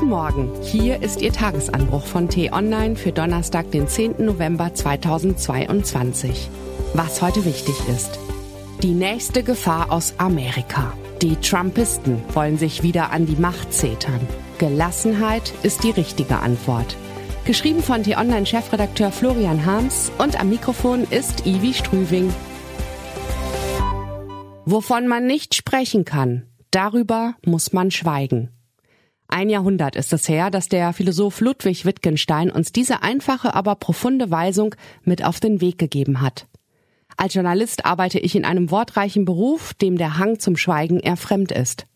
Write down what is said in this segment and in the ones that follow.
Guten Morgen, hier ist Ihr Tagesanbruch von T-Online für Donnerstag, den 10. November 2022. Was heute wichtig ist. Die nächste Gefahr aus Amerika. Die Trumpisten wollen sich wieder an die Macht zetern. Gelassenheit ist die richtige Antwort. Geschrieben von T-Online-Chefredakteur Florian Harms und am Mikrofon ist Ivi Strüving. Wovon man nicht sprechen kann, darüber muss man schweigen. Ein Jahrhundert ist es her, dass der Philosoph Ludwig Wittgenstein uns diese einfache, aber profunde Weisung mit auf den Weg gegeben hat. Als Journalist arbeite ich in einem wortreichen Beruf, dem der Hang zum Schweigen eher fremd ist.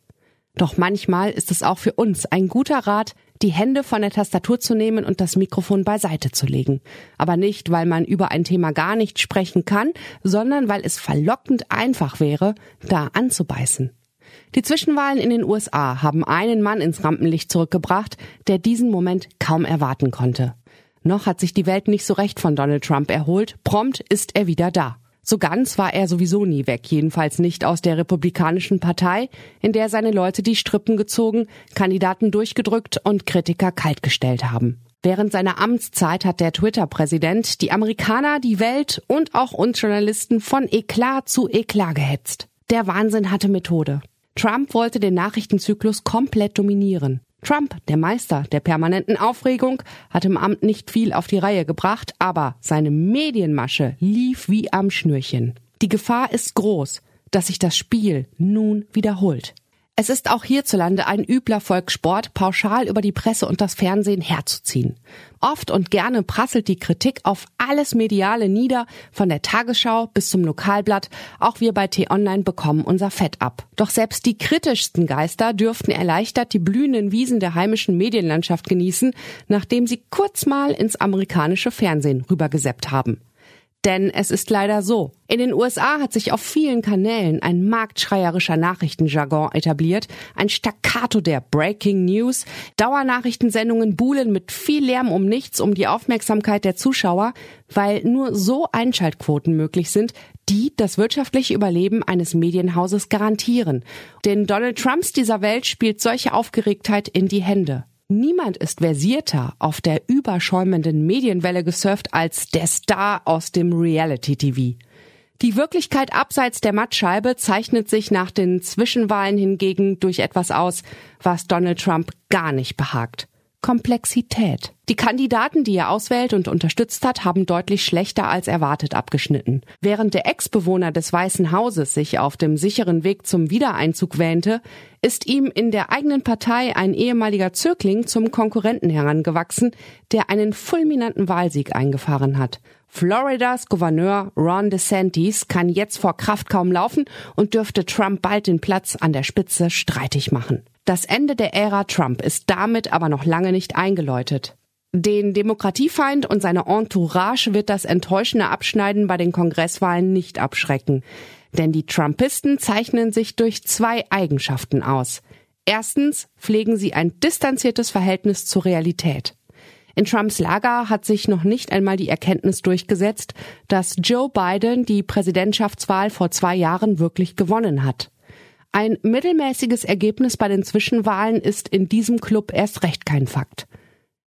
Doch manchmal ist es auch für uns ein guter Rat, die Hände von der Tastatur zu nehmen und das Mikrofon beiseite zu legen. Aber nicht, weil man über ein Thema gar nicht sprechen kann, sondern weil es verlockend einfach wäre, da anzubeißen. Die Zwischenwahlen in den USA haben einen Mann ins Rampenlicht zurückgebracht, der diesen Moment kaum erwarten konnte. Noch hat sich die Welt nicht so recht von Donald Trump erholt, prompt ist er wieder da. So ganz war er sowieso nie weg, jedenfalls nicht aus der Republikanischen Partei, in der seine Leute die Strippen gezogen, Kandidaten durchgedrückt und Kritiker kaltgestellt haben. Während seiner Amtszeit hat der Twitter-Präsident die Amerikaner, die Welt und auch uns Journalisten von Eklat zu Eklat gehetzt. Der Wahnsinn hatte Methode. Trump wollte den Nachrichtenzyklus komplett dominieren. Trump, der Meister der permanenten Aufregung, hat im Amt nicht viel auf die Reihe gebracht, aber seine Medienmasche lief wie am Schnürchen. Die Gefahr ist groß, dass sich das Spiel nun wiederholt. Es ist auch hierzulande ein übler Volkssport, pauschal über die Presse und das Fernsehen herzuziehen. Oft und gerne prasselt die Kritik auf alles Mediale nieder, von der Tagesschau bis zum Lokalblatt. Auch wir bei T-Online bekommen unser Fett ab. Doch selbst die kritischsten Geister dürften erleichtert die blühenden Wiesen der heimischen Medienlandschaft genießen, nachdem sie kurz mal ins amerikanische Fernsehen rübergeseppt haben. Denn es ist leider so. In den USA hat sich auf vielen Kanälen ein marktschreierischer Nachrichtenjargon etabliert, ein Staccato der Breaking News. Dauernachrichtensendungen buhlen mit viel Lärm um nichts um die Aufmerksamkeit der Zuschauer, weil nur so Einschaltquoten möglich sind, die das wirtschaftliche Überleben eines Medienhauses garantieren. Den Donald Trumps dieser Welt spielt solche Aufgeregtheit in die Hände. Niemand ist versierter auf der überschäumenden Medienwelle gesurft als der Star aus dem Reality-TV. Die Wirklichkeit abseits der Mattscheibe zeichnet sich nach den Zwischenwahlen hingegen durch etwas aus, was Donald Trump gar nicht behagt. Komplexität. Die Kandidaten, die er auswählt und unterstützt hat, haben deutlich schlechter als erwartet abgeschnitten. Während der Ex-Bewohner des Weißen Hauses sich auf dem sicheren Weg zum Wiedereinzug wähnte, ist ihm in der eigenen Partei ein ehemaliger Zögling zum Konkurrenten herangewachsen, der einen fulminanten Wahlsieg eingefahren hat. Floridas Gouverneur Ron DeSantis kann jetzt vor Kraft kaum laufen und dürfte Trump bald den Platz an der Spitze streitig machen. Das Ende der Ära Trump ist damit aber noch lange nicht eingeläutet. Den Demokratiefeind und seine Entourage wird das enttäuschende Abschneiden bei den Kongresswahlen nicht abschrecken. Denn die Trumpisten zeichnen sich durch zwei Eigenschaften aus. Erstens pflegen sie ein distanziertes Verhältnis zur Realität. In Trumps Lager hat sich noch nicht einmal die Erkenntnis durchgesetzt, dass Joe Biden die Präsidentschaftswahl vor zwei Jahren wirklich gewonnen hat. Ein mittelmäßiges Ergebnis bei den Zwischenwahlen ist in diesem Club erst recht kein Fakt.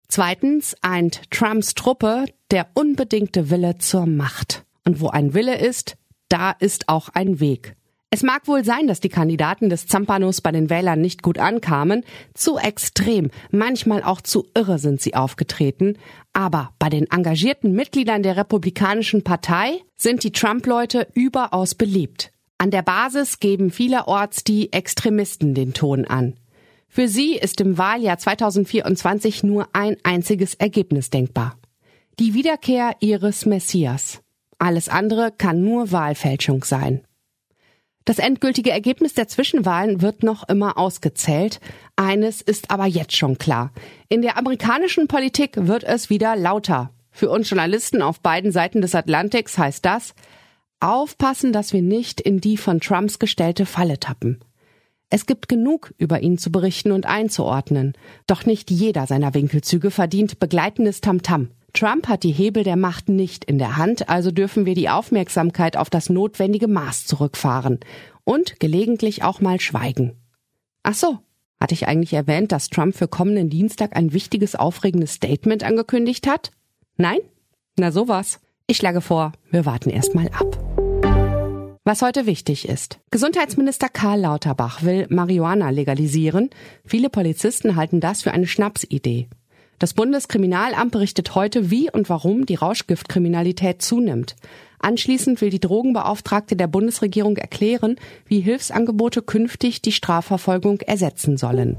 Zweitens eint Trumps Truppe der unbedingte Wille zur Macht. Und wo ein Wille ist, da ist auch ein Weg. Es mag wohl sein, dass die Kandidaten des Zampanos bei den Wählern nicht gut ankamen. Zu extrem, manchmal auch zu irre sind sie aufgetreten. Aber bei den engagierten Mitgliedern der Republikanischen Partei sind die Trump-Leute überaus beliebt. An der Basis geben vielerorts die Extremisten den Ton an. Für sie ist im Wahljahr 2024 nur ein einziges Ergebnis denkbar. Die Wiederkehr ihres Messias. Alles andere kann nur Wahlfälschung sein. Das endgültige Ergebnis der Zwischenwahlen wird noch immer ausgezählt. Eines ist aber jetzt schon klar. In der amerikanischen Politik wird es wieder lauter. Für uns Journalisten auf beiden Seiten des Atlantiks heißt das, aufpassen, dass wir nicht in die von Trumps gestellte Falle tappen. Es gibt genug über ihn zu berichten und einzuordnen, doch nicht jeder seiner Winkelzüge verdient begleitendes Tamtam. Trump hat die Hebel der Macht nicht in der Hand, also dürfen wir die Aufmerksamkeit auf das notwendige Maß zurückfahren und gelegentlich auch mal schweigen. Ach so, Hatte ich eigentlich erwähnt, dass Trump für kommenden Dienstag ein wichtiges, aufregendes Statement angekündigt hat? Nein? Na sowas. Ich schlage vor, wir warten erstmal ab. Was heute wichtig ist. Gesundheitsminister Karl Lauterbach will Marihuana legalisieren. Viele Polizisten halten das für eine Schnapsidee. Das Bundeskriminalamt berichtet heute, wie und warum die Rauschgiftkriminalität zunimmt. Anschließend will die Drogenbeauftragte der Bundesregierung erklären, wie Hilfsangebote künftig die Strafverfolgung ersetzen sollen.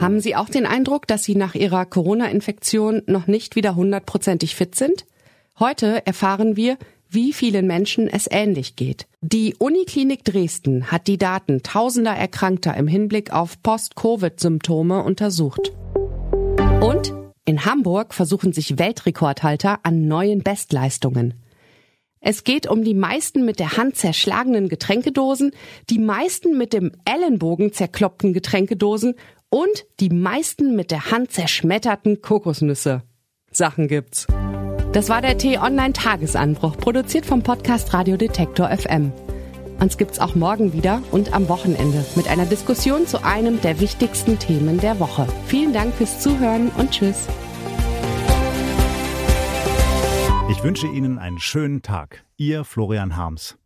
Haben Sie auch den Eindruck, dass Sie nach Ihrer Corona-Infektion noch nicht wieder hundertprozentig fit sind? Heute erfahren wir, wie vielen Menschen es ähnlich geht. Die Uniklinik Dresden hat die Daten tausender Erkrankter im Hinblick auf Post-Covid-Symptome untersucht. Und in Hamburg versuchen sich Weltrekordhalter an neuen Bestleistungen. Es geht um die meisten mit der Hand zerschlagenen Getränkedosen, die meisten mit dem Ellenbogen zerkloppten Getränkedosen und die meisten mit der Hand zerschmetterten Kokosnüsse. Sachen gibt's. Das war der T-Online-Tagesanbruch, produziert vom Podcast Radio Detektor FM. Uns gibt's auch morgen wieder und am Wochenende mit einer Diskussion zu einem der wichtigsten Themen der Woche. Vielen Dank fürs Zuhören und Tschüss. Ich wünsche Ihnen einen schönen Tag. Ihr Florian Harms.